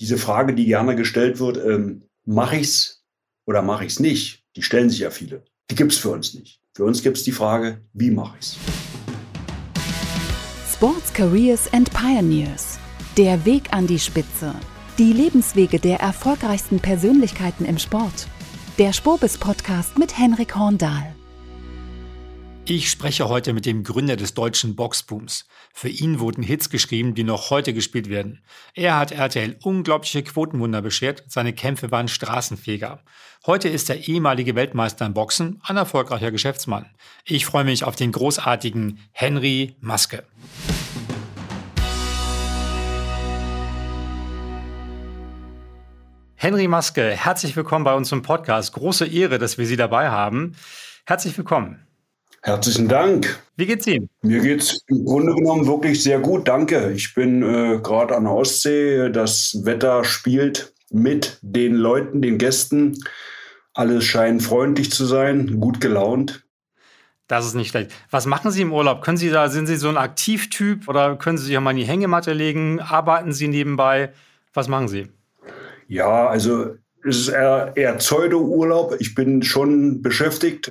diese Frage, die gerne gestellt wird, ähm, mache ich's oder mache ich's nicht? Die stellen sich ja viele. Die gibt's für uns nicht. Für uns gibt's die Frage, wie mache ich's? Sports Careers and Pioneers. Der Weg an die Spitze. Die Lebenswege der erfolgreichsten Persönlichkeiten im Sport. Der Spobis Podcast mit Henrik Horndahl. Ich spreche heute mit dem Gründer des deutschen Boxbooms. Für ihn wurden Hits geschrieben, die noch heute gespielt werden. Er hat RTL unglaubliche Quotenwunder beschert, seine Kämpfe waren Straßenfeger. Heute ist er ehemalige Weltmeister im Boxen, ein erfolgreicher Geschäftsmann. Ich freue mich auf den großartigen Henry Maske. Henry Maske, herzlich willkommen bei uns im Podcast. Große Ehre, dass wir Sie dabei haben. Herzlich willkommen. Herzlichen Dank. Wie geht's Ihnen? Mir geht's im Grunde genommen wirklich sehr gut, danke. Ich bin äh, gerade an der Ostsee. Das Wetter spielt mit den Leuten, den Gästen. Alles scheint freundlich zu sein, gut gelaunt. Das ist nicht schlecht. Was machen Sie im Urlaub? Können Sie da, sind Sie so ein Aktivtyp oder können Sie sich auch mal in die Hängematte legen? Arbeiten Sie nebenbei? Was machen Sie? Ja, also es ist eher, eher Pseudo-Urlaub. Ich bin schon beschäftigt,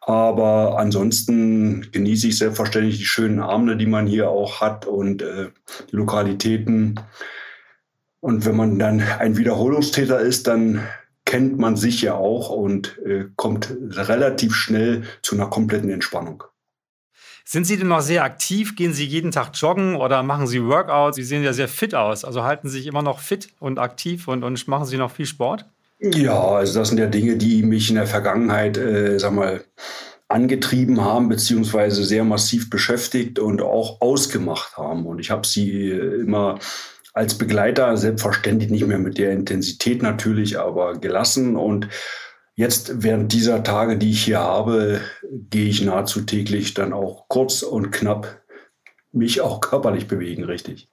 aber ansonsten genieße ich selbstverständlich die schönen Abende, die man hier auch hat und äh, die Lokalitäten. Und wenn man dann ein Wiederholungstäter ist, dann kennt man sich ja auch und äh, kommt relativ schnell zu einer kompletten Entspannung. Sind Sie denn noch sehr aktiv? Gehen Sie jeden Tag joggen oder machen Sie Workouts? Sie sehen ja sehr fit aus. Also halten Sie sich immer noch fit und aktiv und, und machen Sie noch viel Sport? Ja, also das sind ja Dinge, die mich in der Vergangenheit, äh, sag mal, angetrieben haben, beziehungsweise sehr massiv beschäftigt und auch ausgemacht haben. Und ich habe sie äh, immer als Begleiter, selbstverständlich nicht mehr mit der Intensität natürlich, aber gelassen. Und jetzt während dieser Tage, die ich hier habe, gehe ich nahezu täglich dann auch kurz und knapp mich auch körperlich bewegen, richtig.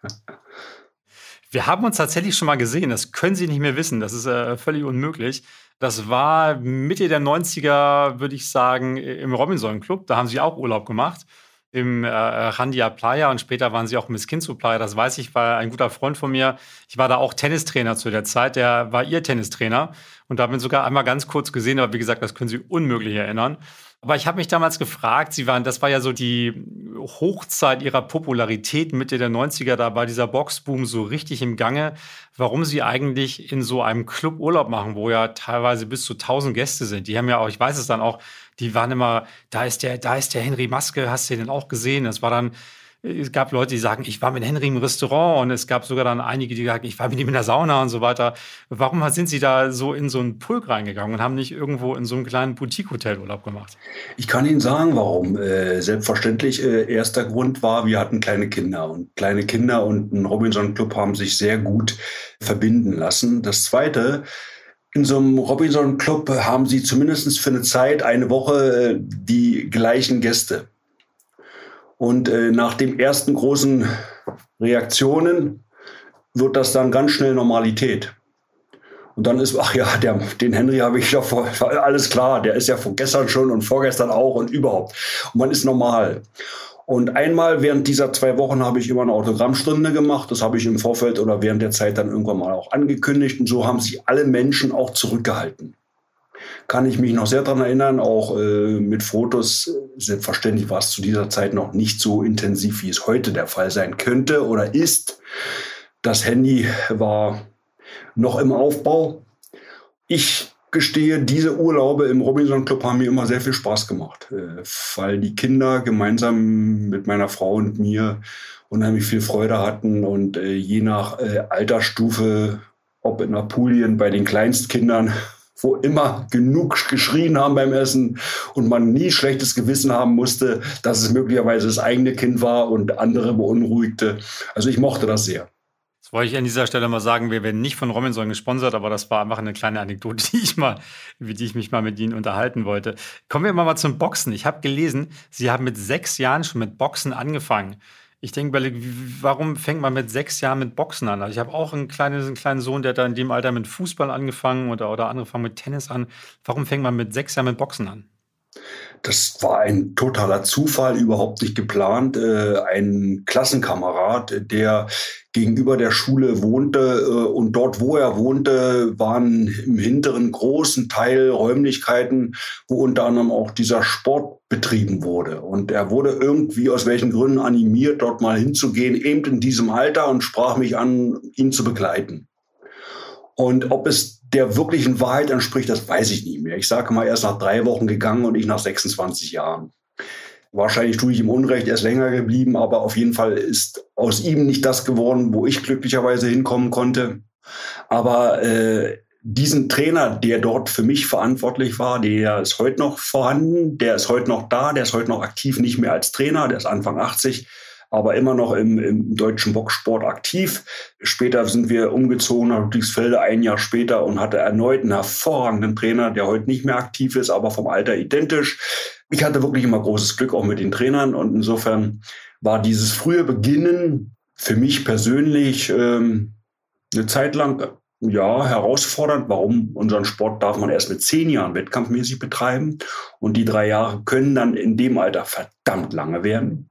Wir haben uns tatsächlich schon mal gesehen, das können Sie nicht mehr wissen, das ist äh, völlig unmöglich. Das war Mitte der 90er, würde ich sagen, im Robinson Club. Da haben Sie auch Urlaub gemacht im äh, Randia Playa und später waren sie auch im Skinzu Playa. Das weiß ich, war ein guter Freund von mir. Ich war da auch Tennistrainer zu der Zeit. Der war ihr Tennistrainer und da haben wir sogar einmal ganz kurz gesehen, aber wie gesagt, das können Sie unmöglich erinnern. Aber ich habe mich damals gefragt, Sie waren, das war ja so die Hochzeit Ihrer Popularität Mitte der 90er, da war dieser Boxboom so richtig im Gange, warum Sie eigentlich in so einem Club Urlaub machen, wo ja teilweise bis zu 1000 Gäste sind. Die haben ja auch, ich weiß es dann auch, die waren immer, da ist der, da ist der Henry Maske, hast du den auch gesehen? Das war dann, es gab Leute, die sagen, ich war mit Henry im Restaurant und es gab sogar dann einige, die sagen, ich war mit ihm in der Sauna und so weiter. Warum sind Sie da so in so einen Pulk reingegangen und haben nicht irgendwo in so einem kleinen Boutique-Hotel Urlaub gemacht? Ich kann Ihnen sagen, warum. Äh, selbstverständlich, äh, erster Grund war, wir hatten kleine Kinder und kleine Kinder und ein Robinson-Club haben sich sehr gut verbinden lassen. Das zweite, in so einem Robinson Club haben sie zumindest für eine Zeit, eine Woche, äh, die gleichen Gäste. Und äh, nach den ersten großen Reaktionen wird das dann ganz schnell Normalität. Und dann ist, ach ja, der, den Henry habe ich ja vor, alles klar, der ist ja von gestern schon und vorgestern auch und überhaupt. Und man ist normal. Und einmal während dieser zwei Wochen habe ich immer eine Autogrammstunde gemacht. Das habe ich im Vorfeld oder während der Zeit dann irgendwann mal auch angekündigt. Und so haben sich alle Menschen auch zurückgehalten kann ich mich noch sehr daran erinnern, auch äh, mit Fotos. Selbstverständlich war es zu dieser Zeit noch nicht so intensiv, wie es heute der Fall sein könnte oder ist. Das Handy war noch im Aufbau. Ich gestehe, diese Urlaube im Robinson Club haben mir immer sehr viel Spaß gemacht, äh, weil die Kinder gemeinsam mit meiner Frau und mir unheimlich viel Freude hatten und äh, je nach äh, Altersstufe, ob in Apulien bei den Kleinstkindern wo immer genug geschrien haben beim Essen und man nie schlechtes Gewissen haben musste, dass es möglicherweise das eigene Kind war und andere beunruhigte. Also ich mochte das sehr. Das wollte ich an dieser Stelle mal sagen, wir werden nicht von Robinson gesponsert, aber das war einfach eine kleine Anekdote, die ich mal, wie die ich mich mal mit Ihnen unterhalten wollte. Kommen wir mal zum Boxen. Ich habe gelesen, Sie haben mit sechs Jahren schon mit Boxen angefangen. Ich denke, warum fängt man mit sechs Jahren mit Boxen an? Also ich habe auch einen kleinen, einen kleinen Sohn, der da in dem Alter mit Fußball angefangen oder, oder andere fangen mit Tennis an. Warum fängt man mit sechs Jahren mit Boxen an? das war ein totaler Zufall, überhaupt nicht geplant. Äh, ein Klassenkamerad, der gegenüber der Schule wohnte äh, und dort, wo er wohnte, waren im hinteren großen Teil Räumlichkeiten, wo unter anderem auch dieser Sport betrieben wurde. Und er wurde irgendwie aus welchen Gründen animiert, dort mal hinzugehen, eben in diesem Alter und sprach mich an, ihn zu begleiten. Und ob es der wirklichen Wahrheit entspricht, das weiß ich nicht mehr. Ich sage mal, er ist nach drei Wochen gegangen und ich nach 26 Jahren. Wahrscheinlich tue ich ihm Unrecht, er ist länger geblieben, aber auf jeden Fall ist aus ihm nicht das geworden, wo ich glücklicherweise hinkommen konnte. Aber äh, diesen Trainer, der dort für mich verantwortlich war, der ist heute noch vorhanden, der ist heute noch da, der ist heute noch aktiv, nicht mehr als Trainer, der ist Anfang 80 aber immer noch im, im deutschen Boxsport aktiv. Später sind wir umgezogen nach Ludwigsfelde ein Jahr später und hatte erneut einen hervorragenden Trainer, der heute nicht mehr aktiv ist, aber vom Alter identisch. Ich hatte wirklich immer großes Glück auch mit den Trainern und insofern war dieses frühe Beginnen für mich persönlich ähm, eine Zeit lang ja, herausfordernd. Warum? Unseren Sport darf man erst mit zehn Jahren wettkampfmäßig betreiben. Und die drei Jahre können dann in dem Alter verdammt lange werden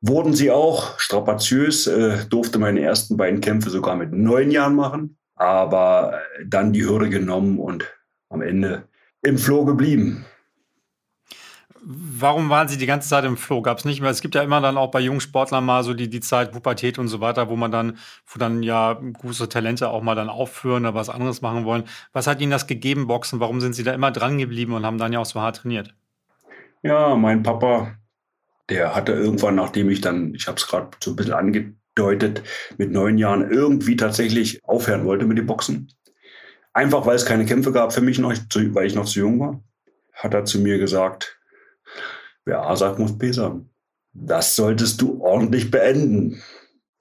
wurden sie auch strapaziös, äh, durfte meine ersten beiden Kämpfe sogar mit neun Jahren machen, aber dann die Hürde genommen und am Ende im Floh geblieben. Warum waren Sie die ganze Zeit im Floh? Gab es nicht mehr? Es gibt ja immer dann auch bei jungen Sportlern mal so die, die Zeit Pubertät und so weiter, wo man dann, wo dann ja große Talente auch mal dann aufführen oder was anderes machen wollen. Was hat Ihnen das gegeben, Boxen? Warum sind Sie da immer dran geblieben und haben dann ja auch so hart trainiert? Ja, mein Papa der hatte irgendwann, nachdem ich dann, ich habe es gerade so ein bisschen angedeutet, mit neun Jahren irgendwie tatsächlich aufhören wollte mit dem Boxen. Einfach weil es keine Kämpfe gab für mich noch, weil ich noch zu jung war, hat er zu mir gesagt, wer A sagt, muss B sagen. Das solltest du ordentlich beenden.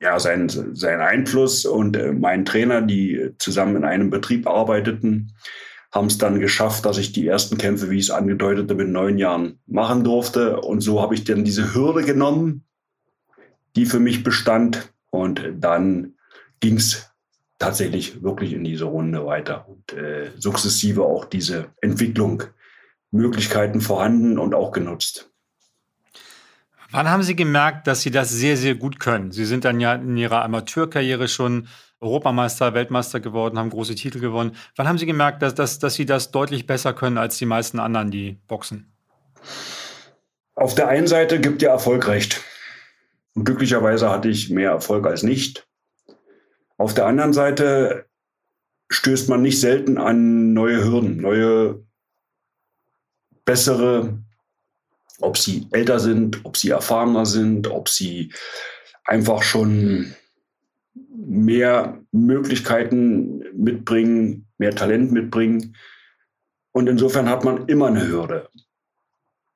Ja, sein, sein Einfluss und äh, mein Trainer, die zusammen in einem Betrieb arbeiteten, haben es dann geschafft, dass ich die ersten Kämpfe, wie ich es angedeutete, mit neun Jahren machen durfte. Und so habe ich dann diese Hürde genommen, die für mich bestand. Und dann ging es tatsächlich wirklich in diese Runde weiter und äh, sukzessive auch diese Entwicklung, Möglichkeiten vorhanden und auch genutzt. Wann haben Sie gemerkt, dass Sie das sehr, sehr gut können? Sie sind dann ja in Ihrer Amateurkarriere schon Europameister, Weltmeister geworden, haben große Titel gewonnen. Wann haben Sie gemerkt, dass, dass, dass Sie das deutlich besser können als die meisten anderen, die boxen? Auf der einen Seite gibt ja Erfolg recht. Und glücklicherweise hatte ich mehr Erfolg als nicht. Auf der anderen Seite stößt man nicht selten an neue Hürden, neue, bessere, ob sie älter sind, ob sie erfahrener sind, ob sie einfach schon mehr Möglichkeiten mitbringen, mehr Talent mitbringen. Und insofern hat man immer eine Hürde.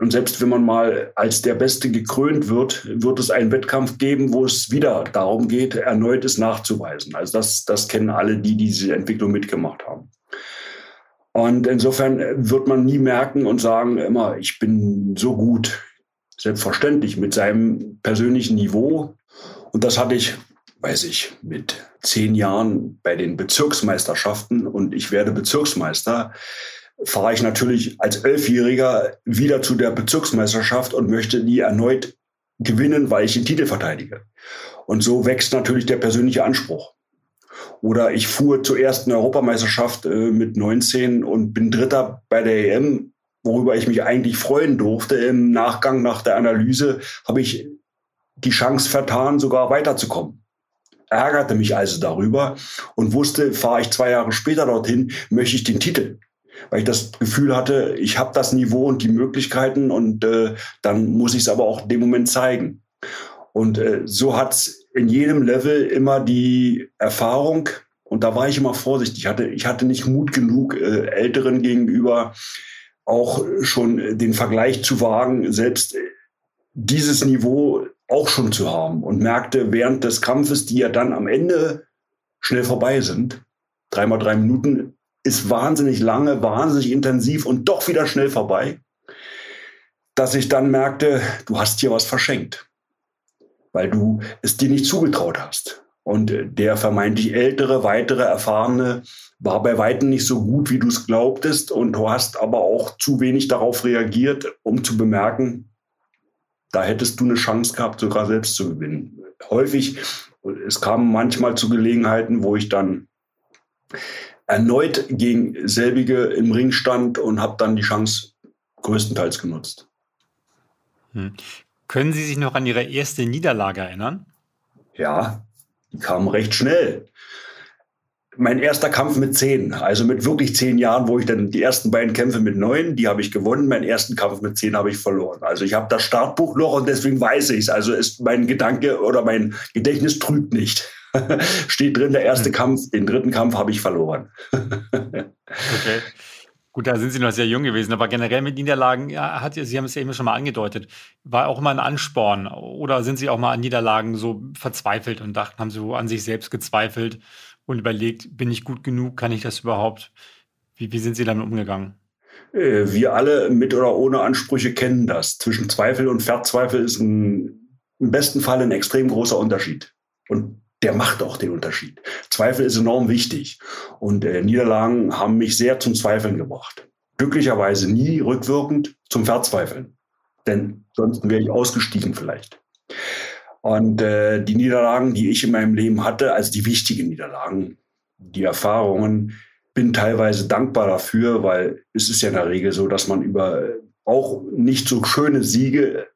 Und selbst wenn man mal als der Beste gekrönt wird, wird es einen Wettkampf geben, wo es wieder darum geht, erneut es nachzuweisen. Also das, das kennen alle, die diese Entwicklung mitgemacht haben. Und insofern wird man nie merken und sagen immer, ich bin so gut. Selbstverständlich mit seinem persönlichen Niveau. Und das hatte ich weiß ich, mit zehn Jahren bei den Bezirksmeisterschaften und ich werde Bezirksmeister, fahre ich natürlich als Elfjähriger wieder zu der Bezirksmeisterschaft und möchte die erneut gewinnen, weil ich den Titel verteidige. Und so wächst natürlich der persönliche Anspruch. Oder ich fuhr zur ersten Europameisterschaft äh, mit 19 und bin Dritter bei der EM, worüber ich mich eigentlich freuen durfte. Im Nachgang nach der Analyse habe ich die Chance vertan, sogar weiterzukommen ärgerte mich also darüber und wusste, fahre ich zwei Jahre später dorthin, möchte ich den Titel. Weil ich das Gefühl hatte, ich habe das Niveau und die Möglichkeiten und äh, dann muss ich es aber auch in dem Moment zeigen. Und äh, so hat's in jedem Level immer die Erfahrung, und da war ich immer vorsichtig. Ich hatte, ich hatte nicht Mut genug, äh, Älteren gegenüber auch schon den Vergleich zu wagen, selbst dieses Niveau auch schon zu haben und merkte während des Kampfes, die ja dann am Ende schnell vorbei sind, dreimal drei Minuten, ist wahnsinnig lange, wahnsinnig intensiv und doch wieder schnell vorbei, dass ich dann merkte, du hast hier was verschenkt, weil du es dir nicht zugetraut hast. Und der vermeintlich ältere, weitere, erfahrene war bei weitem nicht so gut, wie du es glaubtest. Und du hast aber auch zu wenig darauf reagiert, um zu bemerken, da hättest du eine Chance gehabt, sogar selbst zu gewinnen. Häufig, es kam manchmal zu Gelegenheiten, wo ich dann erneut gegen selbige im Ring stand und habe dann die Chance größtenteils genutzt. Hm. Können Sie sich noch an Ihre erste Niederlage erinnern? Ja, die kam recht schnell. Mein erster Kampf mit zehn, also mit wirklich zehn Jahren, wo ich dann die ersten beiden Kämpfe mit neun, die habe ich gewonnen. Meinen ersten Kampf mit zehn habe ich verloren. Also ich habe das Startbuch noch und deswegen weiß ich es. Also ist mein Gedanke oder mein Gedächtnis trügt nicht. Steht drin, der erste hm. Kampf, den dritten Kampf habe ich verloren. okay. Gut, da sind Sie noch sehr jung gewesen, aber generell mit Niederlagen, ja, hat, Sie haben es ja eben schon mal angedeutet, war auch mal ein Ansporn oder sind Sie auch mal an Niederlagen so verzweifelt und dachten, haben Sie an sich selbst gezweifelt und überlegt, bin ich gut genug, kann ich das überhaupt? Wie, wie sind Sie damit umgegangen? Äh, wir alle mit oder ohne Ansprüche kennen das. Zwischen Zweifel und Verzweifel ist ein, im besten Fall ein extrem großer Unterschied. Und der macht auch den Unterschied. Zweifel ist enorm wichtig. Und äh, Niederlagen haben mich sehr zum Zweifeln gebracht. Glücklicherweise nie rückwirkend zum Verzweifeln. Denn sonst wäre ich ausgestiegen vielleicht. Und äh, die Niederlagen, die ich in meinem Leben hatte, also die wichtigen Niederlagen, die Erfahrungen, bin teilweise dankbar dafür, weil es ist ja in der Regel so, dass man über auch nicht so schöne Siege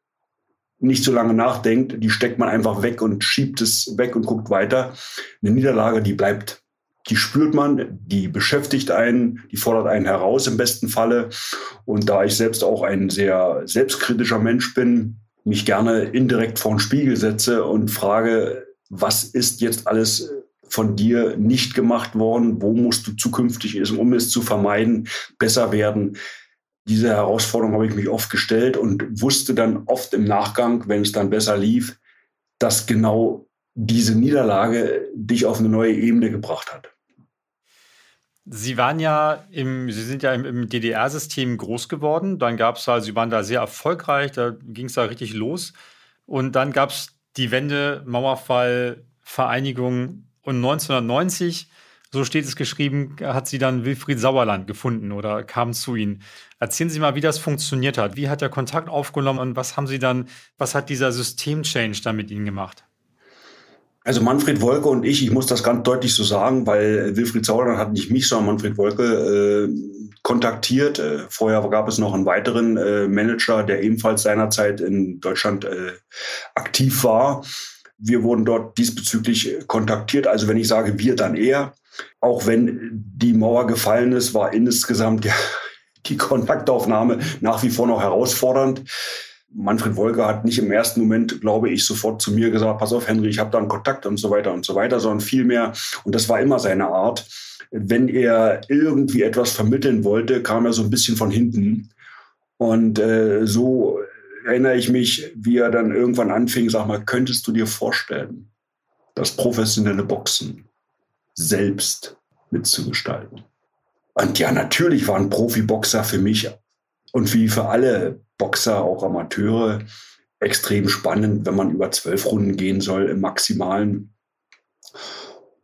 nicht so lange nachdenkt, die steckt man einfach weg und schiebt es weg und guckt weiter. Eine Niederlage, die bleibt. Die spürt man, die beschäftigt einen, die fordert einen heraus im besten Falle. Und da ich selbst auch ein sehr selbstkritischer Mensch bin, mich gerne indirekt vor den Spiegel setze und frage, was ist jetzt alles von dir nicht gemacht worden? Wo musst du zukünftig, um es zu vermeiden, besser werden? Diese Herausforderung habe ich mich oft gestellt und wusste dann oft im Nachgang, wenn es dann besser lief, dass genau diese Niederlage dich auf eine neue Ebene gebracht hat. Sie waren ja im, Sie sind ja im, DDR-System groß geworden. Dann gab es halt, Sie waren da sehr erfolgreich, da ging es da richtig los. Und dann gab es die Wende, Mauerfall, Vereinigung und 1990 so steht es geschrieben, hat sie dann Wilfried Sauerland gefunden oder kam zu ihnen. Erzählen Sie mal, wie das funktioniert hat. Wie hat der Kontakt aufgenommen und was haben Sie dann, was hat dieser System-Change dann mit Ihnen gemacht? Also Manfred Wolke und ich, ich muss das ganz deutlich so sagen, weil Wilfried Sauerland hat nicht mich, sondern Manfred Wolke äh, kontaktiert. Äh, vorher gab es noch einen weiteren äh, Manager, der ebenfalls seinerzeit in Deutschland äh, aktiv war. Wir wurden dort diesbezüglich kontaktiert. Also wenn ich sage wir, dann er. Auch wenn die Mauer gefallen ist, war insgesamt die Kontaktaufnahme nach wie vor noch herausfordernd. Manfred Wolke hat nicht im ersten Moment, glaube ich, sofort zu mir gesagt, pass auf, Henry, ich habe da einen Kontakt und so weiter und so weiter, sondern vielmehr, und das war immer seine Art, wenn er irgendwie etwas vermitteln wollte, kam er so ein bisschen von hinten. Und äh, so erinnere ich mich, wie er dann irgendwann anfing, sag mal, könntest du dir vorstellen, das professionelle Boxen selbst mitzugestalten. Und ja, natürlich waren Profiboxer für mich und wie für alle Boxer, auch Amateure, extrem spannend, wenn man über zwölf Runden gehen soll im Maximalen.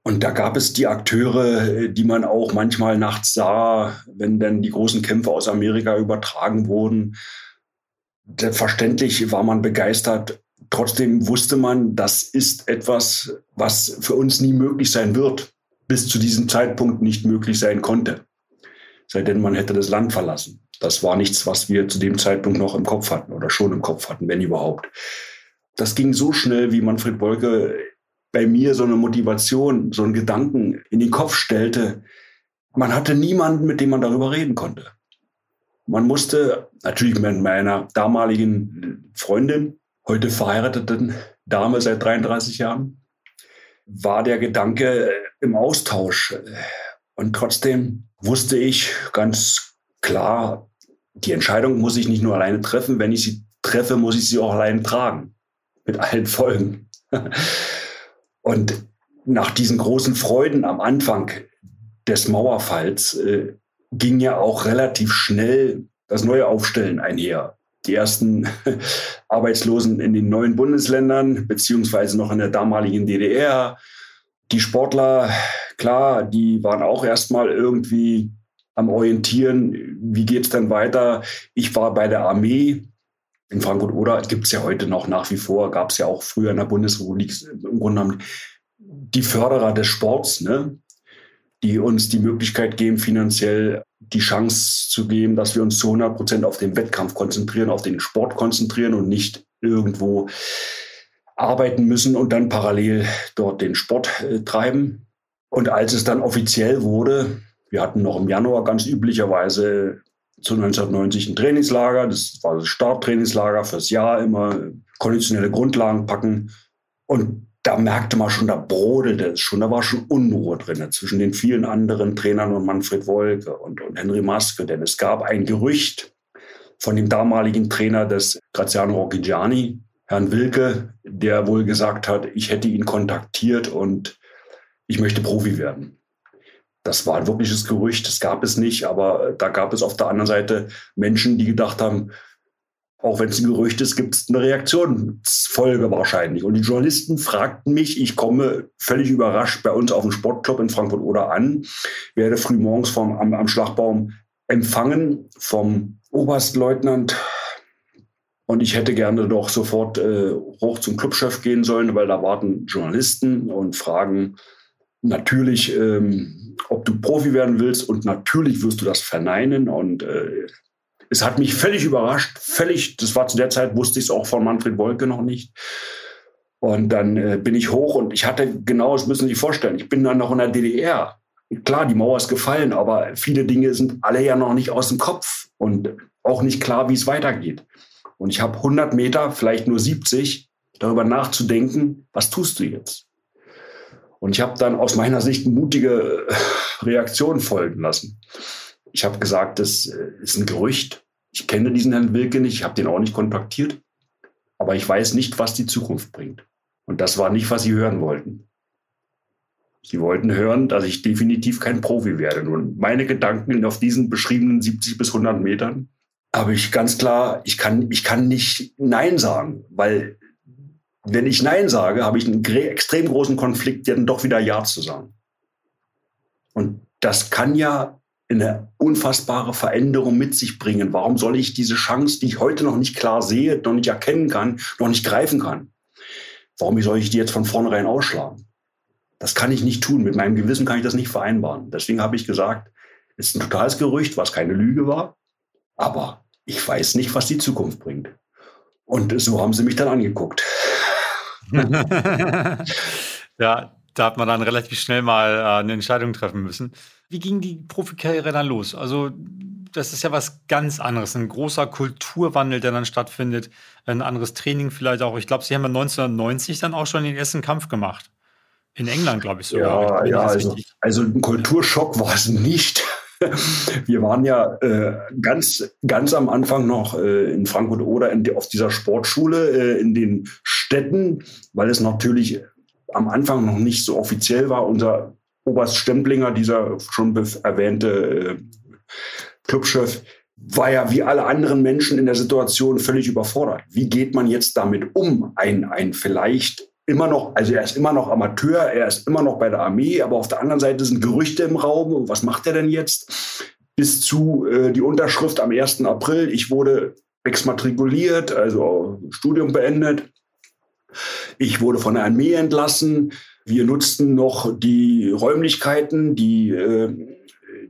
Und da gab es die Akteure, die man auch manchmal nachts sah, wenn dann die großen Kämpfe aus Amerika übertragen wurden. Selbstverständlich war man begeistert. Trotzdem wusste man, das ist etwas, was für uns nie möglich sein wird bis zu diesem Zeitpunkt nicht möglich sein konnte. Sei denn, man hätte das Land verlassen. Das war nichts, was wir zu dem Zeitpunkt noch im Kopf hatten oder schon im Kopf hatten, wenn überhaupt. Das ging so schnell, wie Manfred Wolke bei mir so eine Motivation, so einen Gedanken in den Kopf stellte. Man hatte niemanden, mit dem man darüber reden konnte. Man musste natürlich mit meiner damaligen Freundin, heute verheirateten Dame seit 33 Jahren, war der Gedanke im Austausch. Und trotzdem wusste ich ganz klar, die Entscheidung muss ich nicht nur alleine treffen. Wenn ich sie treffe, muss ich sie auch alleine tragen. Mit allen Folgen. Und nach diesen großen Freuden am Anfang des Mauerfalls äh, ging ja auch relativ schnell das neue Aufstellen einher die ersten Arbeitslosen in den neuen Bundesländern, beziehungsweise noch in der damaligen DDR. Die Sportler, klar, die waren auch erstmal irgendwie am Orientieren, wie geht es denn weiter? Ich war bei der Armee in Frankfurt oder gibt es ja heute noch nach wie vor, gab es ja auch früher in der Bundesrepublik im Grunde genommen die Förderer des Sports, ne? die uns die Möglichkeit geben, finanziell die Chance zu geben, dass wir uns zu 100 Prozent auf den Wettkampf konzentrieren, auf den Sport konzentrieren und nicht irgendwo arbeiten müssen und dann parallel dort den Sport äh, treiben. Und als es dann offiziell wurde, wir hatten noch im Januar ganz üblicherweise zu 1990 ein Trainingslager. Das war das Starttrainingslager fürs Jahr immer, konditionelle Grundlagen packen. Und da merkte man schon, da brodelte es schon, da war schon Unruhe drin zwischen den vielen anderen Trainern und Manfred Wolke und, und Henry Maske. Denn es gab ein Gerücht von dem damaligen Trainer des Graziano Rocchigiani, Herrn Wilke, der wohl gesagt hat, ich hätte ihn kontaktiert und ich möchte Profi werden. Das war ein wirkliches Gerücht, das gab es nicht, aber da gab es auf der anderen Seite Menschen, die gedacht haben, auch wenn es ein Gerücht ist, gibt es eine Reaktionsfolge wahrscheinlich. Und die Journalisten fragten mich, ich komme völlig überrascht bei uns auf dem Sportclub in Frankfurt oder an, werde frühmorgens vom, am, am Schlagbaum empfangen vom Oberstleutnant. Und ich hätte gerne doch sofort äh, hoch zum Clubchef gehen sollen, weil da warten Journalisten und fragen natürlich, ähm, ob du Profi werden willst. Und natürlich wirst du das verneinen. Und äh, es hat mich völlig überrascht, völlig, das war zu der Zeit, wusste ich es auch von Manfred Wolke noch nicht. Und dann äh, bin ich hoch und ich hatte genau, das müssen Sie sich vorstellen, ich bin dann noch in der DDR. Klar, die Mauer ist gefallen, aber viele Dinge sind alle ja noch nicht aus dem Kopf und auch nicht klar, wie es weitergeht. Und ich habe 100 Meter, vielleicht nur 70, darüber nachzudenken, was tust du jetzt? Und ich habe dann aus meiner Sicht mutige Reaktionen folgen lassen. Ich habe gesagt, das äh, ist ein Gerücht. Ich kenne diesen Herrn Wilke nicht, ich habe den auch nicht kontaktiert, aber ich weiß nicht, was die Zukunft bringt. Und das war nicht, was Sie hören wollten. Sie wollten hören, dass ich definitiv kein Profi werde. Nun, meine Gedanken auf diesen beschriebenen 70 bis 100 Metern habe ich ganz klar, ich kann, ich kann nicht Nein sagen, weil wenn ich Nein sage, habe ich einen extrem großen Konflikt, dann doch wieder Ja zu sagen. Und das kann ja eine unfassbare Veränderung mit sich bringen. Warum soll ich diese Chance, die ich heute noch nicht klar sehe, noch nicht erkennen kann, noch nicht greifen kann, warum soll ich die jetzt von vornherein ausschlagen? Das kann ich nicht tun. Mit meinem Gewissen kann ich das nicht vereinbaren. Deswegen habe ich gesagt, es ist ein totales Gerücht, was keine Lüge war. Aber ich weiß nicht, was die Zukunft bringt. Und so haben sie mich dann angeguckt. ja, da hat man dann relativ schnell mal äh, eine Entscheidung treffen müssen. Wie ging die Profikarriere dann los? Also, das ist ja was ganz anderes. Ein großer Kulturwandel, der dann stattfindet. Ein anderes Training vielleicht auch. Ich glaube, Sie haben ja 1990 dann auch schon den ersten Kampf gemacht. In England, glaube ich sogar. Ja, ja also, also ein Kulturschock war es nicht. Wir waren ja äh, ganz, ganz am Anfang noch äh, in Frankfurt oder in, auf dieser Sportschule äh, in den Städten, weil es natürlich am Anfang noch nicht so offiziell war. Unser Oberst Stemplinger, dieser schon erwähnte äh, Clubchef, war ja wie alle anderen Menschen in der Situation völlig überfordert. Wie geht man jetzt damit um? Ein, ein vielleicht immer noch, also er ist immer noch Amateur, er ist immer noch bei der Armee, aber auf der anderen Seite sind Gerüchte im Raum. Was macht er denn jetzt? Bis zu äh, die Unterschrift am 1. April. Ich wurde exmatrikuliert, also Studium beendet. Ich wurde von der Armee entlassen. Wir nutzten noch die Räumlichkeiten, die, äh,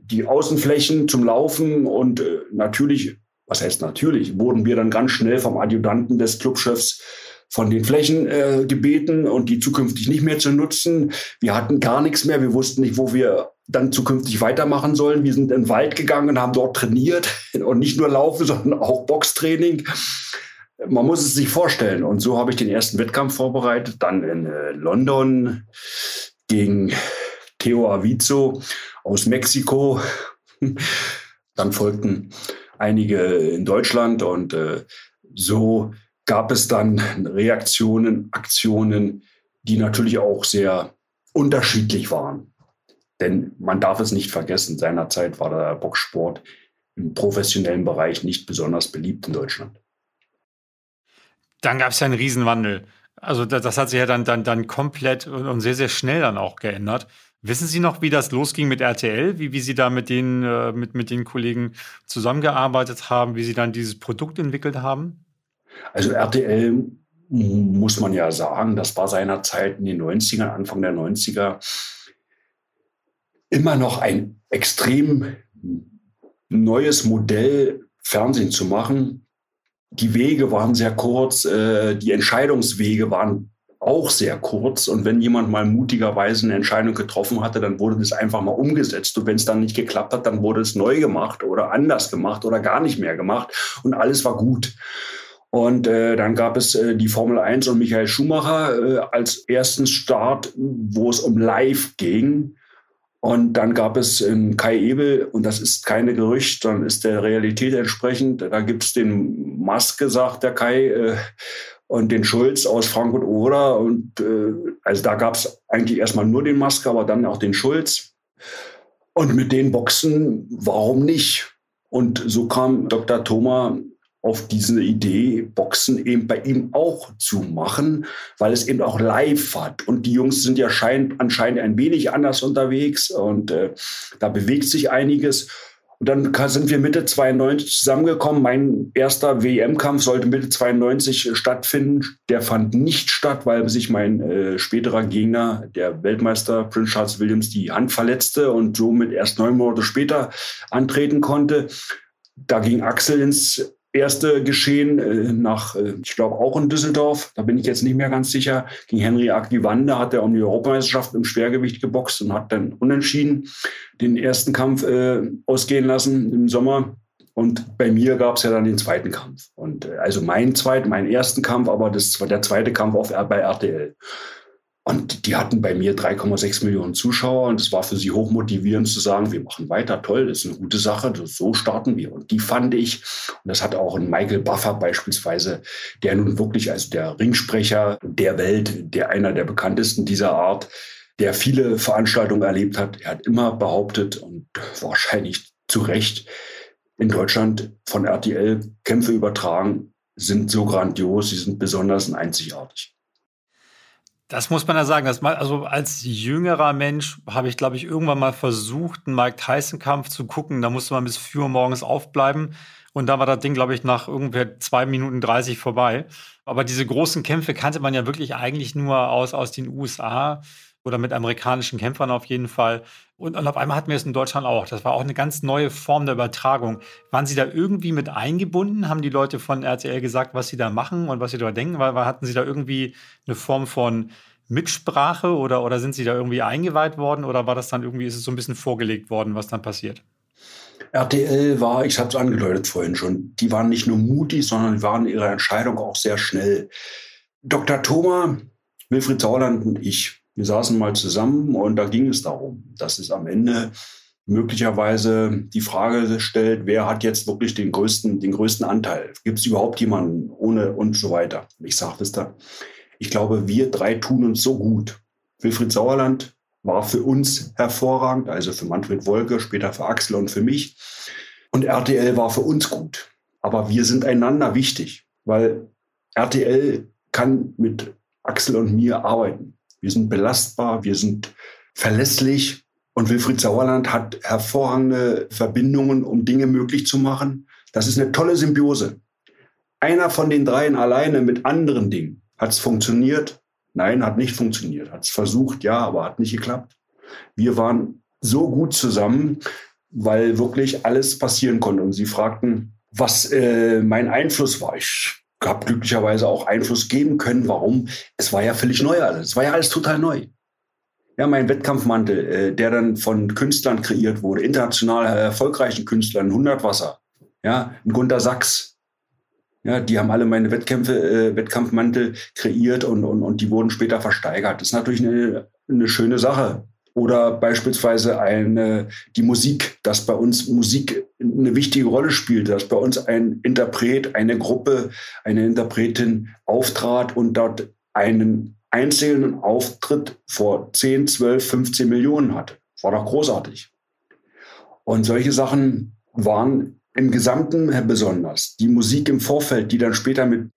die Außenflächen zum Laufen und äh, natürlich, was heißt natürlich, wurden wir dann ganz schnell vom Adjutanten des Clubchefs von den Flächen äh, gebeten und die zukünftig nicht mehr zu nutzen. Wir hatten gar nichts mehr. Wir wussten nicht, wo wir dann zukünftig weitermachen sollen. Wir sind in den Wald gegangen und haben dort trainiert und nicht nur Laufen, sondern auch Boxtraining man muss es sich vorstellen. Und so habe ich den ersten Wettkampf vorbereitet, dann in äh, London gegen Theo Avizo aus Mexiko. dann folgten einige in Deutschland und äh, so gab es dann Reaktionen, Aktionen, die natürlich auch sehr unterschiedlich waren. Denn man darf es nicht vergessen, seinerzeit war der Boxsport im professionellen Bereich nicht besonders beliebt in Deutschland. Dann gab es ja einen Riesenwandel. Also das, hat sich ja dann, dann, dann komplett und sehr, sehr schnell dann auch geändert. Wissen Sie noch, wie das losging mit RTL, wie, wie Sie da mit den, äh, mit, mit den Kollegen zusammengearbeitet haben, wie Sie dann dieses Produkt entwickelt haben? Also RTL muss man ja sagen, das war seinerzeit in den 90ern, Anfang der 90er, immer noch ein extrem neues Modell, Fernsehen zu machen. Die Wege waren sehr kurz, äh, die Entscheidungswege waren auch sehr kurz. Und wenn jemand mal mutigerweise eine Entscheidung getroffen hatte, dann wurde das einfach mal umgesetzt. Und wenn es dann nicht geklappt hat, dann wurde es neu gemacht oder anders gemacht oder gar nicht mehr gemacht. Und alles war gut. Und äh, dann gab es äh, die Formel 1 und Michael Schumacher äh, als ersten Start, wo es um Live ging. Und dann gab es ähm, Kai Ebel, und das ist keine Gerücht, sondern ist der Realität entsprechend. Da gibt es den Maske, sagt der Kai, äh, und den Schulz aus Frankfurt oder. Und äh, also da gab es eigentlich erstmal nur den Maske, aber dann auch den Schulz. Und mit den Boxen, warum nicht? Und so kam Dr. Thoma auf diese Idee, Boxen eben bei ihm auch zu machen, weil es eben auch live hat. Und die Jungs sind ja schein, anscheinend ein wenig anders unterwegs und äh, da bewegt sich einiges. Und dann sind wir Mitte 92 zusammengekommen. Mein erster WM-Kampf sollte Mitte 92 stattfinden. Der fand nicht statt, weil sich mein äh, späterer Gegner, der Weltmeister Prince Charles Williams, die Hand verletzte und somit erst neun Monate später antreten konnte. Da ging Axel ins erste Geschehen äh, nach, äh, ich glaube auch in Düsseldorf, da bin ich jetzt nicht mehr ganz sicher, gegen Henry Agdiwande hat er um die Europameisterschaft im Schwergewicht geboxt und hat dann unentschieden den ersten Kampf äh, ausgehen lassen im Sommer. Und bei mir gab es ja dann den zweiten Kampf. Und äh, also mein zweiten, meinen ersten Kampf, aber das war der zweite Kampf auf, bei RTL. Und die hatten bei mir 3,6 Millionen Zuschauer und es war für sie hochmotivierend zu sagen, wir machen weiter, toll, das ist eine gute Sache, so starten wir. Und die fand ich, und das hat auch ein Michael Buffer beispielsweise, der nun wirklich als der Ringsprecher der Welt, der einer der bekanntesten dieser Art, der viele Veranstaltungen erlebt hat, er hat immer behauptet und wahrscheinlich zu Recht, in Deutschland von RTL Kämpfe übertragen, sind so grandios, sie sind besonders und einzigartig. Das muss man ja sagen. Mal, also als jüngerer Mensch habe ich, glaube ich, irgendwann mal versucht, einen Mike Tyson-Kampf zu gucken. Da musste man bis 4 Uhr morgens aufbleiben. Und da war das Ding, glaube ich, nach ungefähr 2 Minuten 30 vorbei. Aber diese großen Kämpfe kannte man ja wirklich eigentlich nur aus, aus den USA oder mit amerikanischen Kämpfern auf jeden Fall. Und, und auf einmal hatten wir es in Deutschland auch. Das war auch eine ganz neue Form der Übertragung. Waren Sie da irgendwie mit eingebunden? Haben die Leute von RTL gesagt, was sie da machen und was sie da denken? Weil, hatten Sie da irgendwie eine Form von Mitsprache oder, oder sind Sie da irgendwie eingeweiht worden oder war das dann irgendwie, ist es so ein bisschen vorgelegt worden, was dann passiert? RTL war, ich habe es angedeutet vorhin schon, die waren nicht nur mutig, sondern waren ihre Entscheidung auch sehr schnell. Dr. Thoma, Wilfried Sauerland und ich, wir saßen mal zusammen und da ging es darum, dass es am Ende möglicherweise die Frage stellt, wer hat jetzt wirklich den größten, den größten Anteil? Gibt es überhaupt jemanden ohne und so weiter? Ich sage das da. Ich glaube, wir drei tun uns so gut. Wilfried Sauerland war für uns hervorragend, also für Manfred Wolke, später für Axel und für mich. Und RTL war für uns gut. Aber wir sind einander wichtig, weil RTL kann mit Axel und mir arbeiten wir sind belastbar, wir sind verlässlich. Und Wilfried Sauerland hat hervorragende Verbindungen, um Dinge möglich zu machen. Das ist eine tolle Symbiose. Einer von den dreien alleine mit anderen Dingen. Hat es funktioniert? Nein, hat nicht funktioniert. Hat es versucht, ja, aber hat nicht geklappt. Wir waren so gut zusammen, weil wirklich alles passieren konnte. Und sie fragten, was äh, mein Einfluss war. Ich habe glücklicherweise auch Einfluss geben können. Warum? Es war ja völlig neu alles. Es war ja alles total neu. Ja, mein Wettkampfmantel, äh, der dann von Künstlern kreiert wurde, international erfolgreichen Künstlern, 100 Wasser, ja, ein Gunter Sachs, ja, die haben alle meine Wettkämpfe, äh, Wettkampfmantel kreiert und, und, und die wurden später versteigert. Das ist natürlich eine, eine schöne Sache. Oder beispielsweise eine, die Musik, dass bei uns Musik eine wichtige Rolle spielt, dass bei uns ein Interpret, eine Gruppe, eine Interpretin auftrat und dort einen einzelnen Auftritt vor 10, 12, 15 Millionen hatte. War doch großartig. Und solche Sachen waren im Gesamten besonders. Die Musik im Vorfeld, die dann später mit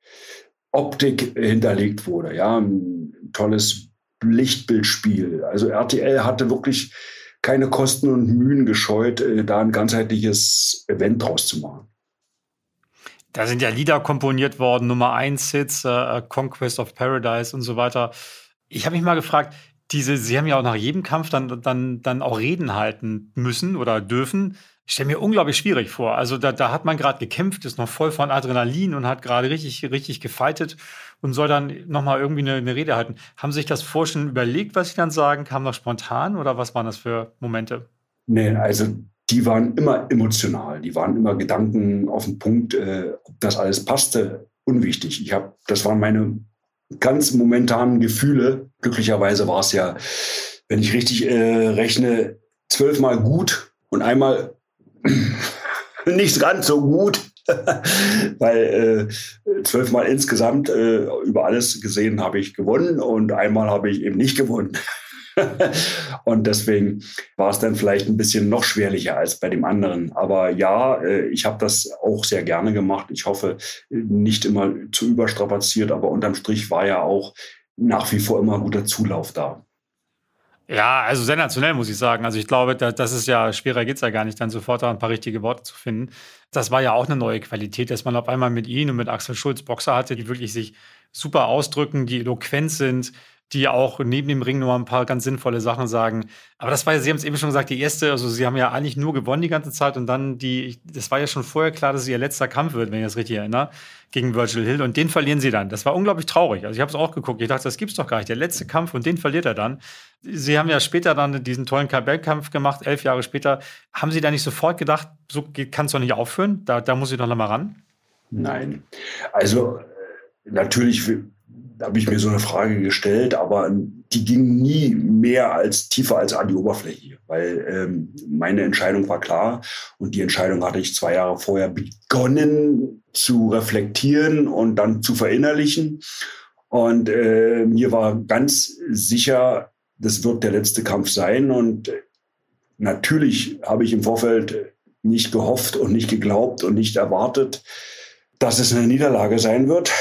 Optik hinterlegt wurde. Ja, ein tolles Lichtbildspiel. Also RTL hatte wirklich keine Kosten und Mühen gescheut, äh, da ein ganzheitliches Event draus zu machen. Da sind ja Lieder komponiert worden, Nummer 1 Hits, äh, Conquest of Paradise und so weiter. Ich habe mich mal gefragt, diese, Sie haben ja auch nach jedem Kampf dann, dann, dann auch Reden halten müssen oder dürfen. Ich stelle mir unglaublich schwierig vor. Also da, da hat man gerade gekämpft, ist noch voll von Adrenalin und hat gerade richtig, richtig gefeitet und soll dann nochmal irgendwie eine, eine, Rede halten. Haben Sie sich das vorher schon überlegt, was Sie dann sagen? Kam das spontan oder was waren das für Momente? Nee, also die waren immer emotional, die waren immer Gedanken auf den Punkt, äh, ob das alles passte, unwichtig. Ich habe, das waren meine ganz momentanen Gefühle. Glücklicherweise war es ja, wenn ich richtig äh, rechne, zwölfmal gut und einmal nicht ganz so gut, weil äh, zwölfmal insgesamt äh, über alles gesehen habe ich gewonnen und einmal habe ich eben nicht gewonnen. und deswegen war es dann vielleicht ein bisschen noch schwerlicher als bei dem anderen. Aber ja, äh, ich habe das auch sehr gerne gemacht. Ich hoffe, nicht immer zu überstrapaziert, aber unterm Strich war ja auch nach wie vor immer guter Zulauf da. Ja, also sensationell, muss ich sagen. Also ich glaube, das ist ja, schwerer geht es ja gar nicht, dann sofort da ein paar richtige Worte zu finden. Das war ja auch eine neue Qualität, dass man auf einmal mit Ihnen und mit Axel Schulz Boxer hatte, die wirklich sich super ausdrücken, die eloquent sind, die auch neben dem Ring noch ein paar ganz sinnvolle Sachen sagen. Aber das war ja, Sie haben es eben schon gesagt, die erste, also Sie haben ja eigentlich nur gewonnen die ganze Zeit und dann die, das war ja schon vorher klar, dass es Ihr letzter Kampf wird, wenn ich das richtig erinnere, gegen Virgil Hill und den verlieren Sie dann. Das war unglaublich traurig. Also ich habe es auch geguckt, ich dachte, das gibt's doch gar nicht. Der letzte Kampf und den verliert er dann. Sie haben ja später dann diesen tollen Kabelkampf gemacht, elf Jahre später. Haben Sie da nicht sofort gedacht, so kann es doch nicht aufhören? Da, da muss ich doch noch mal ran? Nein. Also natürlich habe ich mir so eine Frage gestellt, aber die ging nie mehr als tiefer als an die Oberfläche, weil ähm, meine Entscheidung war klar und die Entscheidung hatte ich zwei Jahre vorher begonnen zu reflektieren und dann zu verinnerlichen. Und äh, mir war ganz sicher, das wird der letzte Kampf sein. Und natürlich habe ich im Vorfeld nicht gehofft und nicht geglaubt und nicht erwartet, dass es eine Niederlage sein wird.